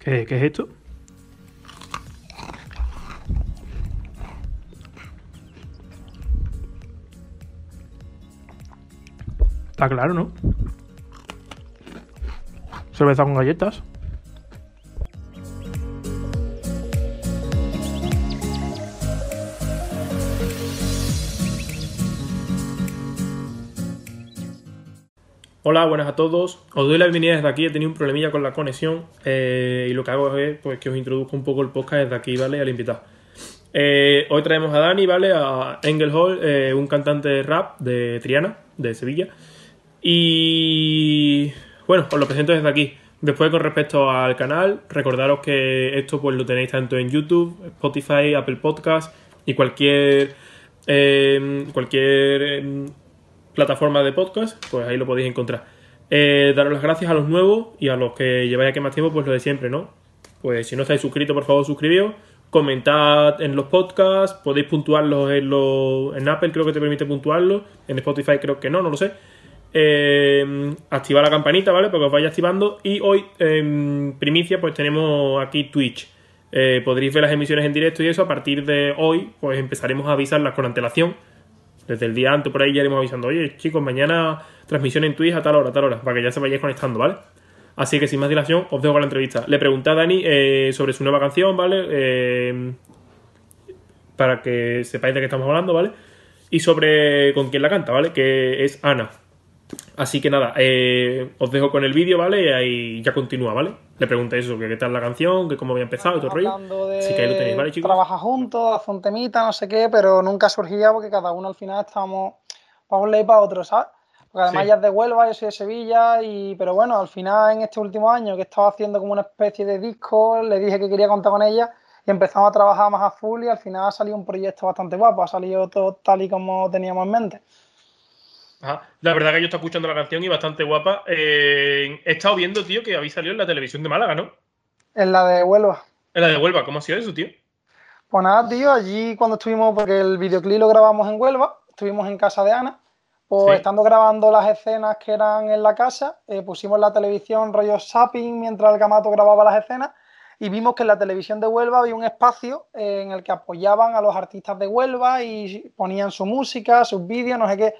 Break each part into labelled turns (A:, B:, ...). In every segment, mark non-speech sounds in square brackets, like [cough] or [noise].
A: ¿Qué, qué es esto? Está claro, ¿no? Cerveza con galletas. Hola, buenas a todos. Os doy la bienvenida desde aquí. He tenido un problemilla con la conexión eh, y lo que hago es pues, que os introduzco un poco el podcast desde aquí, ¿vale? Al invitado. Eh, hoy traemos a Dani, ¿vale? A Engel Hall, eh, un cantante de rap de Triana, de Sevilla. Y bueno, os lo presento desde aquí. Después, con respecto al canal, recordaros que esto pues lo tenéis tanto en YouTube, Spotify, Apple Podcast y cualquier cualquier plataforma de podcast, pues ahí lo podéis encontrar. Eh, daros las gracias a los nuevos y a los que lleváis aquí más tiempo, pues lo de siempre, ¿no? Pues si no estáis suscritos, por favor, suscribíos. Comentad en los podcasts, podéis puntuarlos en, en Apple, creo que te permite puntuarlos. En Spotify creo que no, no lo sé. Eh, activar la campanita, ¿vale? Porque os vaya activando. Y hoy, en primicia, pues tenemos aquí Twitch. Eh, podréis ver las emisiones en directo y eso. A partir de hoy, pues empezaremos a avisarlas con antelación desde el día antes por ahí ya iremos avisando, oye chicos, mañana transmisión en Twitch a tal hora, a tal hora, para que ya se vayáis conectando, ¿vale? Así que sin más dilación, os dejo con la entrevista. Le pregunté a Dani eh, sobre su nueva canción, ¿vale? Eh, para que sepáis de qué estamos hablando, ¿vale? Y sobre con quién la canta, ¿vale? Que es Ana. Así que nada, eh, os dejo con el vídeo, ¿vale? Y ahí ya continúa, ¿vale? Le pregunté eso, que qué tal la canción, que cómo había empezado todo el rollo.
B: Así que ahí lo tenéis, ¿vale, chicos? Trabaja juntos, hace un temita, no sé qué, pero nunca surgía porque cada uno al final estábamos para un ley para otro, ¿sabes? Porque además ya es de Huelva, yo soy de Sevilla, y pero bueno, al final en este último año que estaba haciendo como una especie de disco, le dije que quería contar con ella y empezamos a trabajar más a full y al final ha salido un proyecto bastante guapo, ha salido todo tal y como teníamos en mente.
A: La verdad que yo estoy escuchando la canción y bastante guapa. Eh, he estado viendo, tío, que habéis salido en la televisión de Málaga, ¿no?
B: En la de Huelva.
A: En la de Huelva, ¿cómo ha sido eso, tío?
B: Pues nada, tío, allí cuando estuvimos, porque el videoclip lo grabamos en Huelva, estuvimos en casa de Ana, pues estando grabando las escenas que eran en la casa, eh, pusimos la televisión rollo zapping mientras el Camato grababa las escenas y vimos que en la televisión de Huelva había un espacio eh, en el que apoyaban a los artistas de Huelva y ponían su música, sus vídeos, no sé qué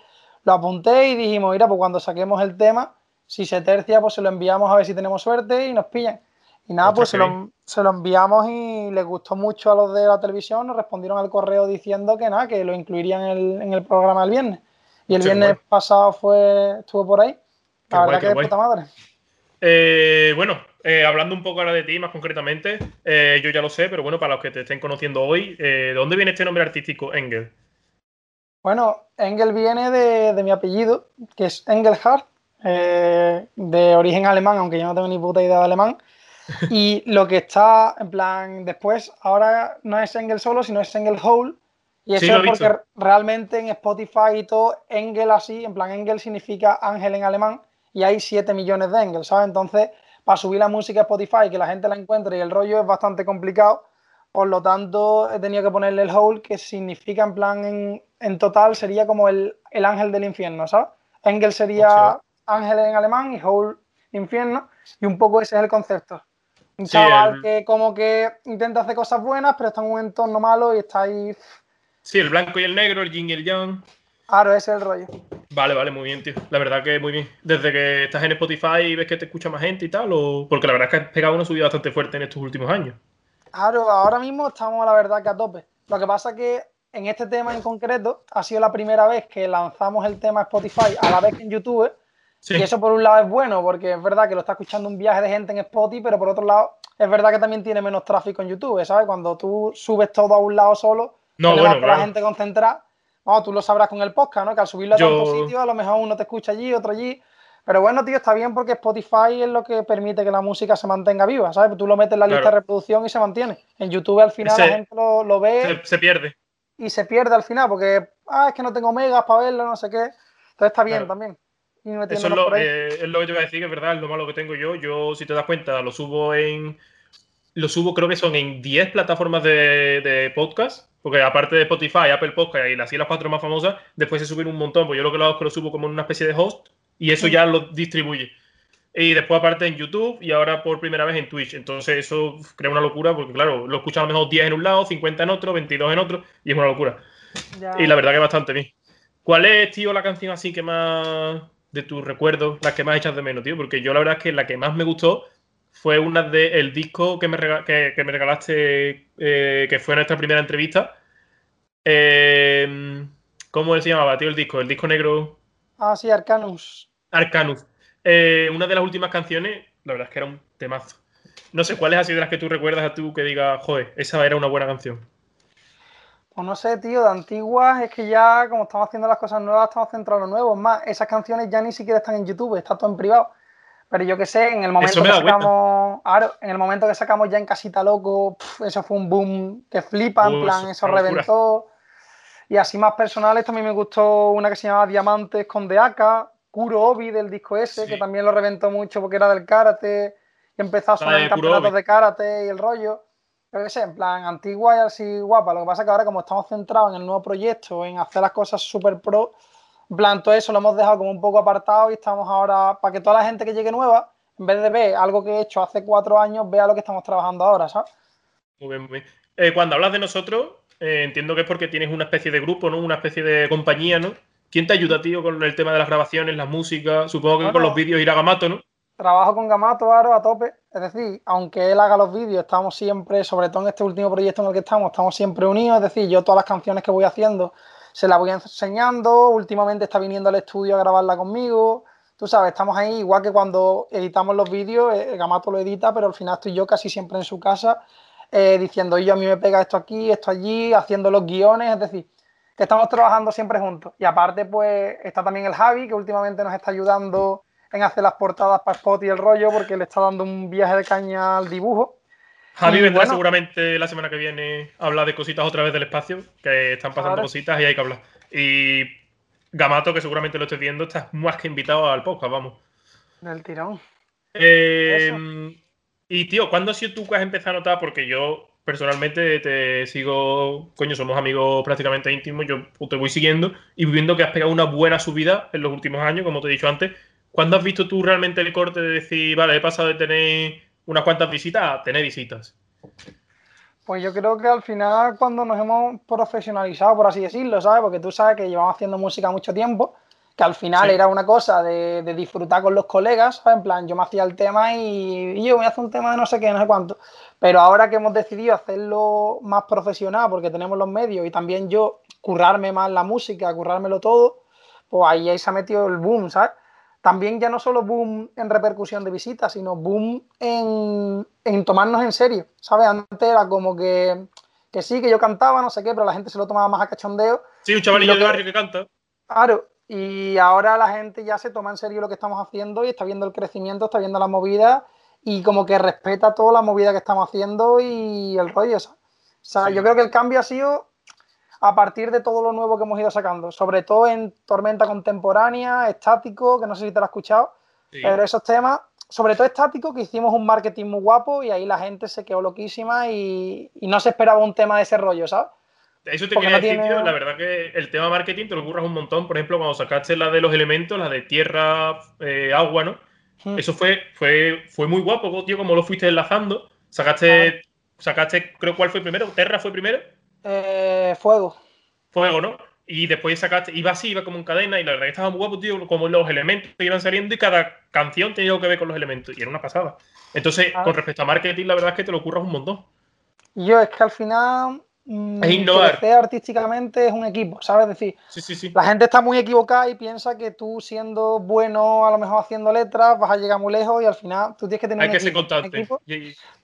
B: lo apunté y dijimos, mira, pues cuando saquemos el tema, si se tercia, pues se lo enviamos a ver si tenemos suerte y nos pillan. Y nada, pues se lo, se lo, enviamos y les gustó mucho a los de la televisión, nos respondieron al correo diciendo que nada, que lo incluirían en el, programa el viernes. Y el viernes pasado fue, estuvo por ahí. La verdad que de puta madre.
A: Eh, bueno, eh, hablando un poco ahora de ti más concretamente, eh, yo ya lo sé, pero bueno, para los que te estén conociendo hoy, ¿de dónde viene este nombre artístico, Engel?
B: Bueno, Engel viene de, mi apellido, que es Engelhardt, eh, de origen alemán, aunque yo no tengo ni puta idea de alemán. [laughs] Y lo que está, en plan, después, ahora no es Engel solo, sino es Engel Hole. Y eso es porque realmente en Spotify y todo, Engel así, en plan, Engel significa ángel en alemán y hay 7 millones de Engel, ¿sabes? Entonces, para subir la música a Spotify y que la gente la encuentre y el rollo es bastante complicado. Por lo tanto, he tenido que ponerle el hole, que significa en plan en, en total sería como el, ángel del infierno, ¿sabes? Engel sería ángel en alemán y Hole infierno, y un poco ese es el concepto. Un chaval que como que intenta hacer cosas buenas, pero está en un entorno malo y está ahí.
A: Sí, el blanco y el negro, el yin y el yang.
B: Claro, ese es el rollo.
A: Vale, vale, muy bien, tío. La verdad que muy bien. Desde que estás en Spotify y ves que te escucha más gente y tal, o... porque la verdad es que has pegado una subida bastante fuerte en estos últimos años.
B: Claro, ahora mismo estamos, la verdad, que a tope. Lo que pasa es que en este tema en concreto ha sido la primera vez que lanzamos el tema Spotify a la vez que en YouTube. Y eso por un lado es bueno, porque es verdad que lo está escuchando un viaje de gente en Spotify, pero por otro lado es verdad que también tiene menos tráfico en YouTube, ¿sabes? Cuando tú subes todo a un lado solo, no, bueno, la gente concentrada. Vamos, tú lo sabrás con el podcast, ¿no? Que al subirlo a tantos sitios, a lo mejor uno te escucha allí, otro allí. Pero bueno, tío, está bien porque Spotify es lo que permite que la música se mantenga viva, ¿sabes? Tú lo metes en la lista de reproducción y se mantiene. En YouTube al final la gente lo, ve.
A: se pierde
B: y se pierde al final porque, ah, es que no tengo megas para verlo, no sé qué. Entonces está bien también.
A: Eso es lo, eh, es lo, que te voy a decir, que es verdad, es lo malo que tengo yo. Yo, si te das cuenta, lo subo en. Lo subo, creo que son en 10 plataformas de, de podcast. Porque aparte de Spotify, Apple Podcast y las, las cuatro más famosas, después se suben un montón. Pues yo lo que lo hago es que lo subo como en una especie de host y eso ya lo distribuye. Y después aparte en YouTube y ahora por primera vez en Twitch. Entonces eso crea una locura porque, claro, lo escuchan a lo mejor 10 en un lado, 50 en otro, 22 en otro y es una locura. Y la verdad que bastante bien. ¿Cuál es, tío, la canción así que más de tus recuerdos, las que más echas de menos, tío? Porque yo la verdad es que la que más me gustó fue una del disco que me, que, me regalaste, eh, que fue nuestra primera entrevista. Eh, ¿Cómo se llamaba, tío, el disco? El disco negro.
B: Ah, sí, Arcanus.
A: Arcanus. Eh, una de las últimas canciones, la verdad es que era un temazo. No sé cuál es así de las que tú recuerdas a tú que diga, joder, esa era una buena canción.
B: Pues no sé, tío, de antiguas es que ya, como estamos haciendo las cosas nuevas, estamos centrados en lo nuevo. Más, esas canciones ya ni siquiera están en YouTube, está todo en privado. Pero yo qué sé, en el momento que sacamos. en el momento que sacamos ya en Casita Loco, eso fue un boom que flipa, en plan, eso reventó. Y así más personales también me gustó una que se llamaba Diamantes con Deaka, Kuro Obi del disco ese, que también lo reventó mucho porque era del karate y empezó a sonar campeonatos de karate y el rollo. Pero que sé, en plan, antigua y así guapa. Lo que pasa es que ahora, como estamos centrados en el nuevo proyecto, en hacer las cosas súper pro, en plan, todo eso lo hemos dejado como un poco apartado y estamos ahora, para que toda la gente que llegue nueva, en vez de ver algo que he hecho hace cuatro años, vea lo que estamos trabajando ahora, ¿sabes?
A: Muy bien, muy bien. Eh, cuando hablas de nosotros, eh, entiendo que es porque tienes una especie de grupo, ¿no? Una especie de compañía, ¿no? ¿Quién te ayuda, tío, con el tema de las grabaciones, la música? Supongo que con los vídeos irá Gamato, ¿no?
B: Trabajo con Gamato, Aro, a tope. Es decir, aunque él haga los vídeos, estamos siempre, sobre todo en este último proyecto en el que estamos, estamos siempre unidos. Es decir, yo todas las canciones que voy haciendo se las voy enseñando. Últimamente está viniendo al estudio a grabarla conmigo. Tú sabes, estamos ahí, igual que cuando editamos los vídeos, eh, Gamato lo edita, pero al final estoy yo casi siempre en su casa eh, diciendo, yo a mí me pega esto aquí, esto allí, haciendo los guiones. Es decir, estamos trabajando siempre juntos. Y aparte, pues está también el Javi, que últimamente nos está ayudando en hacer las portadas para Spot y el rollo, porque le está dando un viaje de caña al dibujo.
A: Javi vendrá seguramente la semana que viene a hablar de cositas otra vez del espacio, que están pasando cositas y hay que hablar. Y Gamato, que seguramente lo estoy viendo, está más que invitado al podcast, vamos.
B: Del tirón.
A: Eh, y tío, ¿cuándo has sido tú que has empezado a notar? Porque yo personalmente te sigo, coño, somos amigos prácticamente íntimos, yo te voy siguiendo y viendo que has pegado una buena subida en los últimos años, como te he dicho antes. ¿Cuándo has visto tú realmente el corte de decir, vale, he pasado de tener unas cuantas visitas a tener visitas?
B: Pues yo creo que al final cuando nos hemos profesionalizado, por así decirlo, ¿sabes? Porque tú sabes que llevamos haciendo música mucho tiempo, que al final era una cosa de, disfrutar con los colegas, ¿sabes? En plan, yo me hacía el tema y, y yo me hace un tema de no sé qué, no sé cuánto. Pero ahora que hemos decidido hacerlo más profesional, porque tenemos los medios y también yo currarme más la música, currármelo todo, pues ahí, se ha metido el boom, ¿sabes? También ya no solo boom en repercusión de visitas, sino boom en, tomarnos en serio, ¿sabes? Antes era como que, que sí, que yo cantaba, no sé qué, pero la gente se lo tomaba más a cachondeo.
A: Sí, un chavalillo de barrio que canta.
B: Claro, y ahora la gente ya se toma en serio lo que estamos haciendo y está viendo el crecimiento, está viendo las movidas y como que respeta toda la movida que estamos haciendo y el rollo. O sea, yo creo que el cambio ha sido a partir de todo lo nuevo que hemos ido sacando, sobre todo en Tormenta Contemporánea, Estático, que no sé si te lo has escuchado, pero esos temas, sobre todo Estático, que hicimos un marketing muy guapo y ahí la gente se quedó loquísima y, no se esperaba un tema de ese rollo, ¿sabes?
A: Eso te quería decir, tío, la verdad que el tema marketing te lo curras un montón. Por ejemplo, cuando sacaste la de los elementos, la de tierra, eh, agua, ¿no? Hmm. Eso fue, fue, fue muy guapo, tío, como lo fuiste enlazando. Sacaste, sacaste, creo cuál fue primero. ¿Terra fue primero?
B: Eh, fuego.
A: Fuego, ¿no? Y después sacaste, iba así, iba como en cadena, y la verdad que estaba muy guapo, tío, como los elementos que iban saliendo y cada canción tenía algo que ver con los elementos. Y era una pasada. Entonces, con respecto a marketing, la verdad es que te lo curras un montón.
B: Yo es que al final es innovar. Crecer artísticamente es un equipo, ¿sabes? decir, la gente está muy equivocada y piensa que tú siendo bueno, a lo mejor haciendo letras, vas a llegar muy lejos y al final tú tienes que tener
A: Hay que ser constante.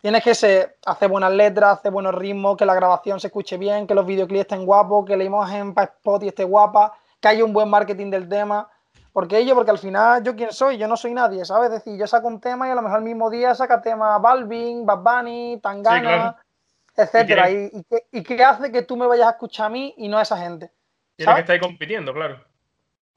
B: Tienes que ser, hacer buenas letras, hacer buenos ritmos, que la grabación se escuche bien, que los videoclips estén guapos, que la imagen para Spotify esté guapa, que haya un buen marketing del tema. Porque ello, porque al final yo quién soy, yo no soy nadie, ¿sabes? Es decir, yo saco un tema y a lo mejor el mismo día saca tema Balvin, Bad Bunny, Tangana etcétera. ¿Y, qué, hace que tú me vayas a escuchar a mí y no a esa gente?
A: Tiene que estar compitiendo, claro.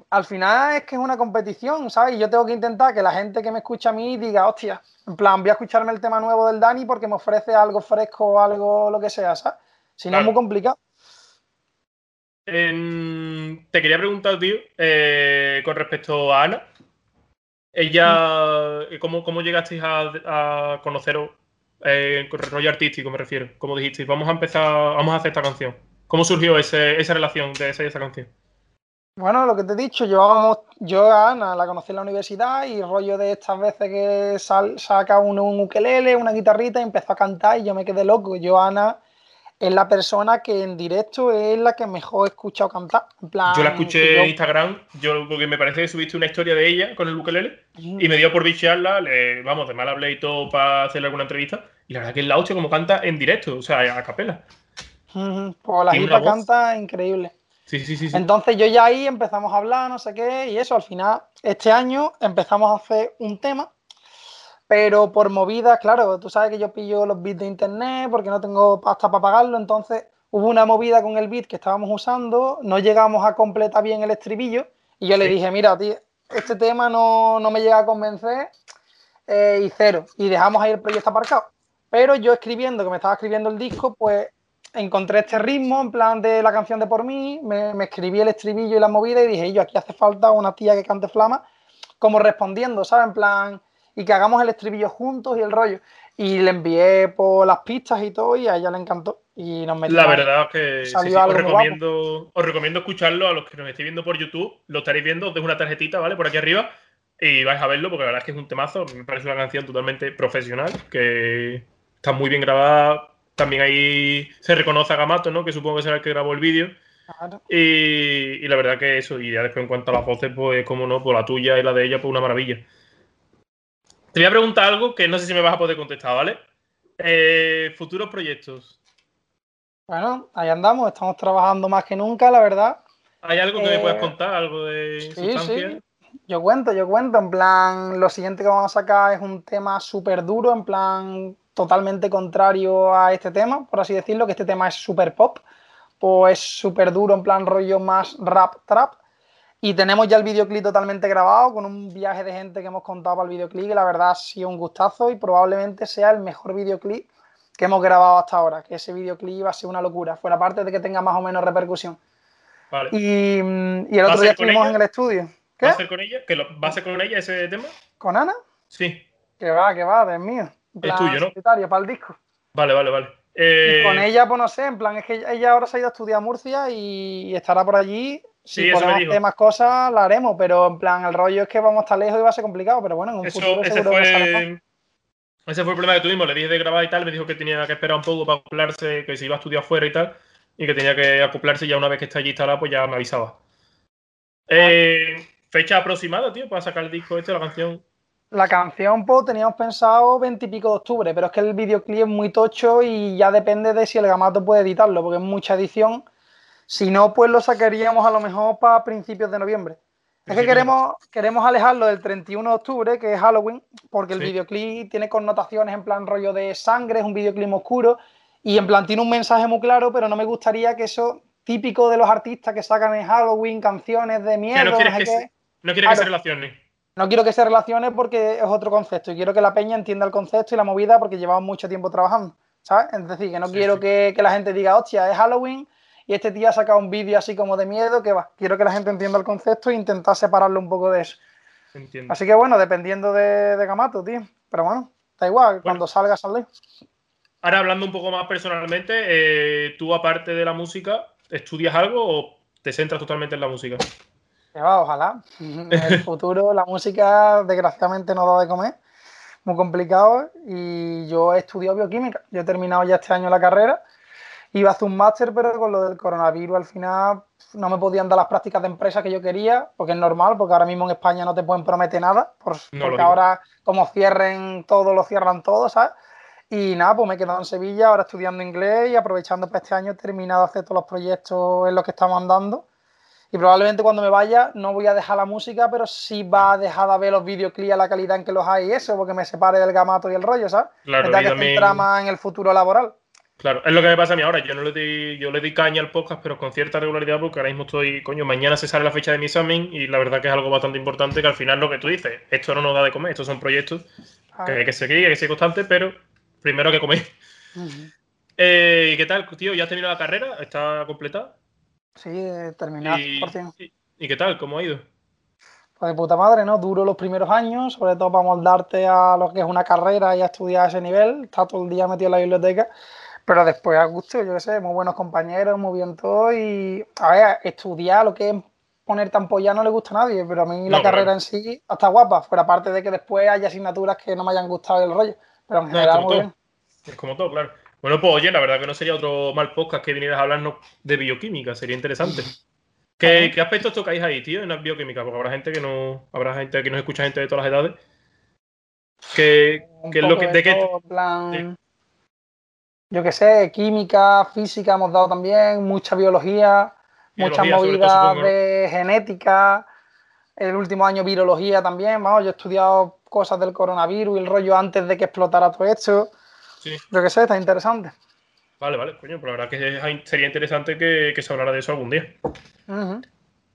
B: Al final es que es una competición, ¿sabes? Y yo tengo que intentar que la gente que me escucha a mí diga, hostia, en plan, voy a escucharme el tema nuevo del Dani porque me ofrece algo fresco o algo, lo que sea, ¿sabes? Si no es muy complicado.
A: te quería preguntar, tío, eh, con respecto a Ana. Ella, ¿cómo, cómo llegasteis a, a conoceros eh, rollo artístico, me refiero? Como dijisteis, vamos a empezar, vamos a hacer esta canción. ¿Cómo surgió esa relación de esa, esa canción?
B: Bueno, lo que te he dicho, llevábamos, yo a Ana la conocí en la universidad y rollo de estas veces que saca uno un ukelele, una guitarrita y empezó a cantar y yo me quedé loco. Yo, Ana, es la persona que en directo es la que mejor he escuchado cantar.
A: yo la escuché en Instagram, yo porque me parece que subiste una historia de ella con el ukelele y me dio por bichearla, le, vamos, de mal hablé y todo para hacerle alguna entrevista. Y la verdad que es la hostia como canta en directo, o sea, a capela.
B: Pues la gente canta increíble.
A: Sí, sí, sí,
B: Entonces yo ya ahí empezamos a hablar, no sé qué, y eso, al final, este año empezamos a hacer un tema pero por movidas, claro, tú sabes que yo pillo los bits de internet porque no tengo pasta para pagarlo, entonces hubo una movida con el bit que estábamos usando, no llegamos a completar bien el estribillo y yo le dije, mira, tío, este tema no, me llega a convencer eh, y cero, y dejamos ahí el proyecto aparcado. Pero yo escribiendo, que me estaba escribiendo el disco, pues encontré este ritmo en plan de la canción de por mí, me, me escribí el estribillo y la movida y dije, yo aquí hace falta una tía que cante flama, como respondiendo, ¿sabes? En plan y que hagamos el estribillo juntos y el rollo. Y le envié por las pistas y todo y a ella le encantó. Y nos
A: La verdad es que sí, os, recomiendo, os recomiendo escucharlo a los que nos estéis viendo por YouTube. Lo estaréis viendo, os dejo una tarjetita, ¿vale? Por aquí arriba. Y vais a verlo porque la verdad es que es un temazo. Me parece una canción totalmente profesional, que está muy bien grabada. También ahí se reconoce a Gamato, ¿no? Que supongo que será el que grabó el vídeo. Y, y, la verdad que eso, y ya después en cuanto a las voces, pues como no, pues la tuya y la de ella, pues una maravilla. Te voy a preguntar algo que no sé si me vas a poder contestar, ¿vale? Eh, futuros proyectos.
B: Bueno, ahí andamos, estamos trabajando más que nunca, la verdad.
A: ¿Hay algo que me puedas eh, contar? ¿Algo de sí, Sí.
B: Yo cuento, yo cuento. En plan, lo siguiente que vamos a sacar es un tema súper duro, en plan, totalmente contrario a este tema, por así decirlo, que este tema es súper pop. Pues súper duro, en plan rollo más rap trap. Y tenemos ya el videoclip totalmente grabado con un viaje de gente que hemos contado para el videoclip y la verdad ha sido un gustazo y probablemente sea el mejor videoclip que hemos grabado hasta ahora, que ese videoclip va a ser una locura, fuera parte de que tenga más o menos repercusión.
A: Vale.
B: Y, el otro día estuvimos en el estudio.
A: ¿Qué? ¿Va a ser con ella? ¿Que ¿Va a ser con ella ese tema?
B: ¿Con Ana?
A: Sí.
B: Que va, que va, es mío.
A: es tuyo, ¿no?
B: Para el disco.
A: Vale, vale, vale.
B: Y con eh, ella, pues no sé, en plan, es que ella ahora se ha ido a estudiar a Murcia y estará por allí si sí, podemos hacer más cosas, la haremos, pero en plan, el rollo es que vamos a estar lejos y va a ser complicado, pero bueno, en un
A: Eso,
B: futuro
A: ese
B: seguro
A: fue, que Ese fue el problema que tuvimos, le dije de grabar y tal, me dijo que tenía que esperar un poco para acoplarse, que se iba a estudiar afuera y tal, y que tenía que acoplarse ya una vez que está allí instalada, pues ya me avisaba. Eh, fecha aproximada, tío, para sacar el disco este, la canción.
B: La canción, pues teníamos pensado 20 y pico de octubre, pero es que el videoclip es muy tocho y ya depende de si el Gamato puede editarlo, porque es mucha edición si no, pues lo sacaríamos a lo mejor para principios de noviembre. Es que queremos, queremos alejarlo del 31 de octubre, que es Halloween, porque el videoclip tiene connotaciones en plan rollo de sangre, es un videoclip oscuro y en plan tiene un mensaje muy claro, pero no me gustaría que eso, típico de los artistas que sacan en Halloween canciones de miedo.
A: no quiere que, se, no que se relacione.
B: No quiero que se relacione porque es otro concepto y quiero que la peña entienda el concepto y la movida porque llevamos mucho tiempo trabajando, ¿sabes? Es decir, que no quiero que, que la gente diga, hostia, es Halloween y este tío ha sacado un vídeo así como de miedo que va, quiero que la gente entienda el concepto e intentar separarlo un poco de eso.
A: Entiendo.
B: Así que bueno, dependiendo de, de Gamato, tío. Pero bueno, da igual, cuando salga, sale.
A: Ahora hablando un poco más personalmente, eh, ¿tú aparte de la música, estudias algo o te centras totalmente en la música?
B: va, ojalá. En [laughs] el futuro la música desgraciadamente no da de comer, muy complicado. Y yo he estudiado bioquímica. Yo he terminado ya este año la carrera iba a hacer un máster, pero con lo del coronavirus al final no me podían dar las prácticas de empresa que yo quería, porque es normal, porque ahora mismo en España no te pueden prometer nada, porque ahora como cierren todo, lo cierran todo, ¿sabes? Y nada, pues me he quedado en Sevilla, ahora estudiando inglés y aprovechando para este año he terminado de hacer todos los proyectos en los que estamos andando. Y probablemente cuando me vaya no voy a dejar la música, pero sí va a dejar de ver los videoclips a la calidad en que los hay y eso, porque me separe del gamato y el rollo, ¿sabes?
A: Claro,
B: que también... más en el futuro laboral.
A: Claro, es lo que me pasa a mí ahora. Yo no le di, yo le di caña al podcast, pero con cierta regularidad, porque ahora mismo estoy, coño, mañana se sale la fecha de mi examen y la verdad que es algo bastante importante que al final lo que tú dices, esto no nos da de comer, estos son proyectos que hay que seguir, hay que ser constante, pero primero que comer. Eh, ¿Y qué tal, tío? ¿Ya has terminado la carrera? ¿Está completada?
B: Sí, terminada,
A: por ¿Y, ¿Y qué tal? ¿Cómo ha ido?
B: Pues de puta madre, ¿no? Duro los primeros años, sobre todo para moldarte a lo que es una carrera y a estudiar a ese nivel. Estás todo el día metido en la biblioteca. Pero después a gusto, yo qué sé, muy buenos compañeros, muy bien todo. Y, a ver, estudiar lo que es poner tan polla no le gusta a nadie, pero a mí la carrera en sí está guapa. Fuera aparte de que después haya asignaturas que no me hayan gustado el rollo. Pero en general, muy bien.
A: Es como todo, claro. Bueno, pues oye, la verdad que no sería otro mal podcast que vinieras a hablarnos de bioquímica, sería interesante. ¿Qué, ¿Qué, aspectos tocáis ahí, tío, en la bioquímica? Porque habrá gente que no. Habrá gente que nos escucha gente de todas las edades. ¿Qué, es lo que. De, qué,
B: plan, Yo qué sé, química, física hemos dado también, mucha biología, muchas movidas de genética. El último año virología también, vamos, yo he estudiado cosas del coronavirus y el rollo antes de que explotara todo esto. Sí. Yo qué sé, está interesante.
A: Vale, vale, coño, pero la verdad que sería interesante que, se hablara de eso algún día.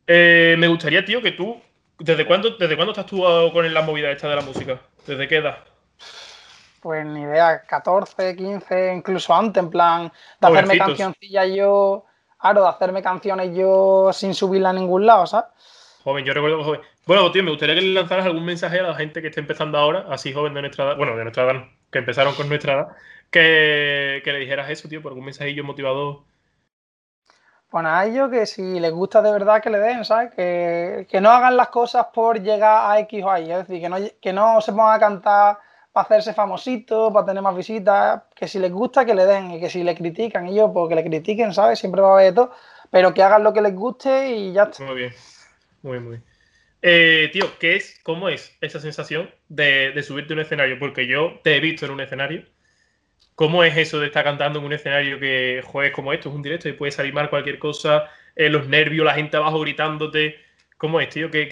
A: Eh, me gustaría, tío, que tú. ¿Desde cuándo, ¿Desde cuándo estás tú con la movida esta de la música? ¿Desde qué edad?
B: Pues ni idea, 14, 15, incluso antes, en plan, de hacerme cancioncillas yo. Claro, de hacerme canciones yo sin subirla a ningún lado, ¿sabes?
A: Joven, yo recuerdo joven. Bueno, tío, me gustaría que le lanzaras algún mensaje a la gente que esté empezando ahora, así joven de nuestra edad, bueno, de nuestra edad, que empezaron con nuestra edad, que, le dijeras eso, tío, por algún mensajillo motivador.
B: Pues a ellos que si les gusta de verdad que le den, ¿sabes? Que, no hagan las cosas por llegar a X o Y, es decir, que no, que no se pongan a cantar para hacerse famositos, para tener más visitas, que si les gusta que le den y que si le critican ellos, pues que le critiquen, ¿sabes? Siempre va a haber de todo, pero que hagan lo que les guste y ya está.
A: Muy bien, muy muy bien. Eh, tío, ¿qué es, cómo es esa sensación de, de subirte a un escenario? Porque yo te he visto en un escenario ¿Cómo es eso de estar cantando en un escenario que juegues como esto? Es un directo y puede salir mal cualquier cosa, eh, los nervios, la gente abajo gritándote. ¿Cómo es, tío? ¿Qué,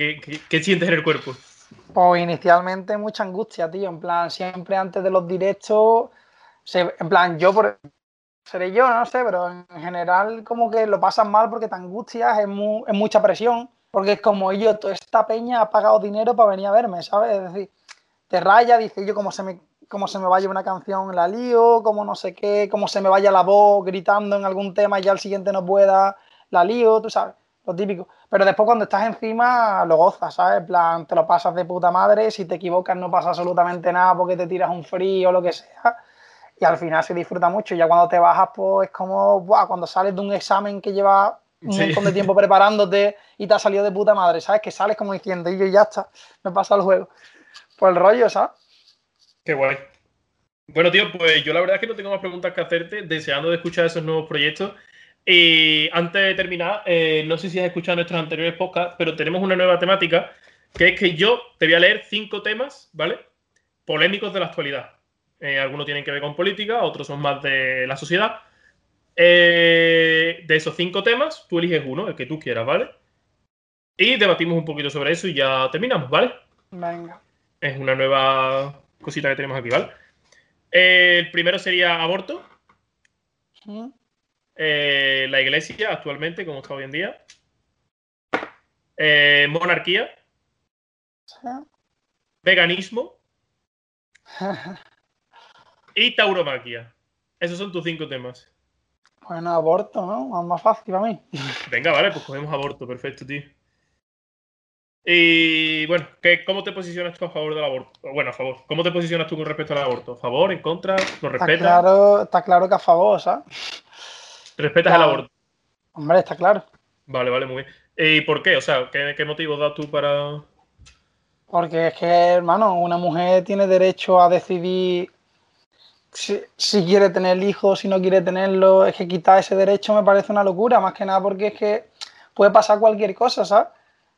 A: qué, sientes en el cuerpo?
B: Pues inicialmente mucha angustia, tío. En plan, siempre antes de los directos, en plan, yo por, seré yo, no sé, pero en general como que lo pasas mal porque te angustias, es, es mucha presión, porque es como yo, toda esta peña ha pagado dinero para venir a verme, ¿sabes? Es decir, te raya, dice yo, como se me cómo se me vaya una canción la lío, como no sé qué, cómo se me vaya la voz gritando en algún tema y ya al siguiente no pueda, la lío, tú sabes, lo típico. Pero después cuando estás encima lo gozas, ¿sabes? En plan, te lo pasas de puta madre, si te equivocas no pasa absolutamente nada porque te tiras un frío o lo que sea. Y al final se disfruta mucho. Ya cuando te bajas, pues es como, buah, cuando sales de un examen que lleva un montón de tiempo preparándote y te ha salido de puta madre, ¿sabes? Que sales como diciendo, y yo ya está, me pasa el juego. Pues el rollo, ¿sabes?
A: Qué guay. Bueno, tío, pues yo la verdad es que no tengo más preguntas que hacerte, deseando de escuchar esos nuevos proyectos. Y antes de terminar, eh, no sé si has escuchado nuestros anteriores podcasts, pero tenemos una nueva temática, que es que yo te voy a leer cinco temas, ¿vale? Polémicos de la actualidad. Eh, algunos tienen que ver con política, otros son más de la sociedad. Eh, de esos cinco temas, tú eliges uno, el que tú quieras, ¿vale? Y debatimos un poquito sobre eso y ya terminamos, ¿vale?
B: Venga.
A: Es una nueva cosita que tenemos aquí, ¿vale? El primero sería aborto. Eh, la iglesia actualmente, como está hoy en día. Eh, monarquía. Veganismo. [laughs] y tauromaquia. Esos son tus cinco temas.
B: Bueno, aborto, ¿no? Más fácil para mí. [laughs]
A: Venga, vale, pues cogemos aborto. Perfecto, tío. Y bueno, ¿qué, ¿cómo te posicionas tú a favor del aborto? Bueno, a favor. ¿Cómo te posicionas tú con respecto al aborto? ¿A favor, en contra? ¿Lo respetas? Está
B: claro, está claro que a favor, ¿sabes?
A: ¿Respetas el aborto?
B: Hombre, está claro.
A: Vale, vale, muy bien. ¿Y por qué? O sea, ¿qué, qué motivos das tú para...?
B: Porque es que, hermano, una mujer tiene derecho a decidir si, si, quiere tener hijos, si no quiere tenerlo. Es que quitar ese derecho me parece una locura, más que nada porque es que puede pasar cualquier cosa, ¿sabes?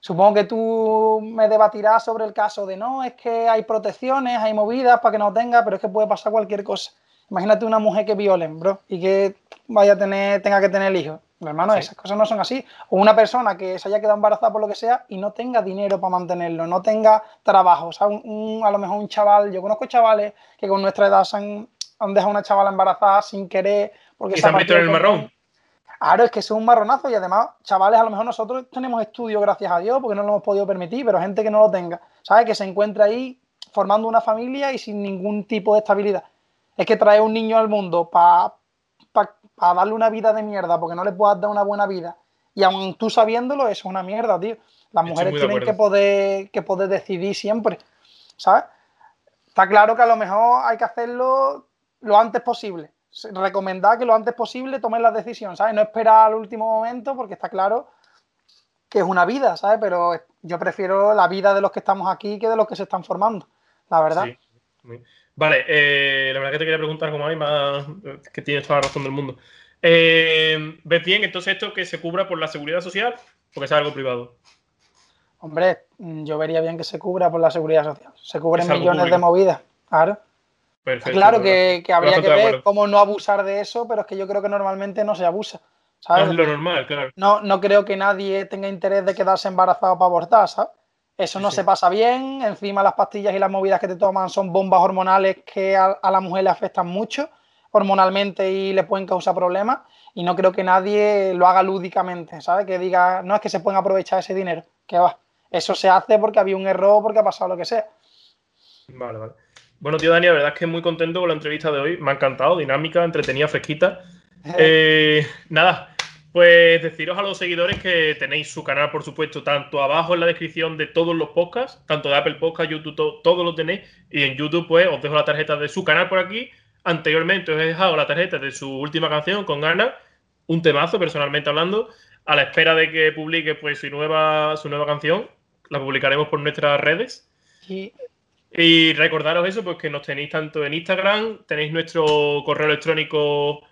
B: Supongo que tú me debatirás sobre el caso de no, es que hay protecciones, hay movidas para que no tenga, pero es que puede pasar cualquier cosa. Imagínate una mujer que violen, bro, y que vaya a tener, tenga que tener hijos. Hermano, esas cosas no son así. O una persona que se haya quedado embarazada por lo que sea y no tenga dinero para mantenerlo, no tenga trabajo. O sea, a lo mejor un chaval, yo conozco chavales que con nuestra edad han, han dejado a una chavala embarazada sin querer.
A: Porque y se han metido en el marrón.
B: Claro, es que es un marronazo y además, chavales, a lo mejor nosotros tenemos estudio, gracias a Dios, porque no lo hemos podido permitir, pero gente que no lo tenga, ¿sabes? Que se encuentra ahí formando una familia y sin ningún tipo de estabilidad. Es que trae un niño al mundo para darle una vida de mierda porque no le puedas dar una buena vida y aun tú sabiéndolo, eso es una mierda, tío. Las mujeres tienen que poder, que poder decidir siempre, ¿sabes? Está claro que a lo mejor hay que hacerlo lo antes posible. Recomendar que lo antes posible tomen la decisión, ¿sabes? No esperar al último momento porque está claro que es una vida, ¿sabes? Pero yo prefiero la vida de los que estamos aquí que de los que se están formando, la verdad.
A: Sí. Vale, eh, la verdad que te quería preguntar como hay más que tienes toda la razón del mundo. Eh, ¿Ves bien entonces esto que se cubra por la seguridad social o que sea algo privado?
B: Hombre, yo vería bien que se cubra por la seguridad social. Se cubren millones de movidas, claro. Perfecto, claro que, habría que ver cómo no abusar de eso, pero es que yo creo que normalmente no se abusa. ¿sabes?
A: es lo normal, claro.
B: No, no creo que nadie tenga interés de quedarse embarazado para abortar, ¿sabes? Eso no se pasa bien, encima las pastillas y las movidas que te toman son bombas hormonales que a, la mujer le afectan mucho hormonalmente y le pueden causar problemas y no creo que nadie lo haga lúdicamente, ¿sabes? Que diga, no es que se pueden aprovechar ese dinero, que va. Eso se hace porque había un error, porque ha pasado lo que sea.
A: Vale, vale. Bueno, tío Dani, la verdad es que muy contento con la entrevista de hoy. Me ha encantado, dinámica, entretenida, fresquita. [laughs] Eh, nada, pues deciros a los seguidores que tenéis su canal, por supuesto, tanto abajo en la descripción de todos los podcasts, tanto de Apple Podcast, YouTube, todo, lo tenéis. Y en YouTube, pues os dejo la tarjeta de su canal por aquí. Anteriormente os he dejado la tarjeta de su última canción con Ana, un temazo, personalmente hablando, a la espera de que publique pues su nueva, su nueva canción. La publicaremos por nuestras redes. Y recordaros eso, pues que nos tenéis tanto en Instagram, tenéis nuestro correo electrónico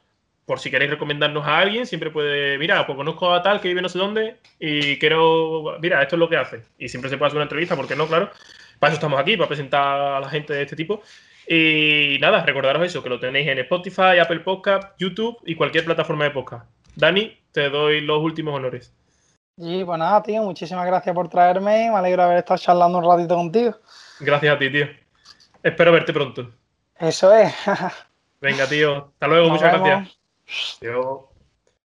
A: por si queréis recomendarnos a alguien, siempre puede, mira, pues conozco a tal que vive no sé dónde y quiero, mira, esto es lo que hace. Y siempre se puede hacer una entrevista, porque no, claro. Para eso estamos aquí, para presentar a la gente de este tipo. Y nada, recordaros eso, que lo tenéis en Spotify, Apple Podcast, YouTube y cualquier plataforma de podcast. Dani, te doy los últimos honores.
B: Y pues nada, tío, muchísimas gracias por traerme. Me alegro de haber estado charlando un ratito contigo.
A: Gracias a ti, tío. Espero verte pronto.
B: Eso es. [laughs]
A: Venga, tío. Hasta luego, muchas gracias. Yo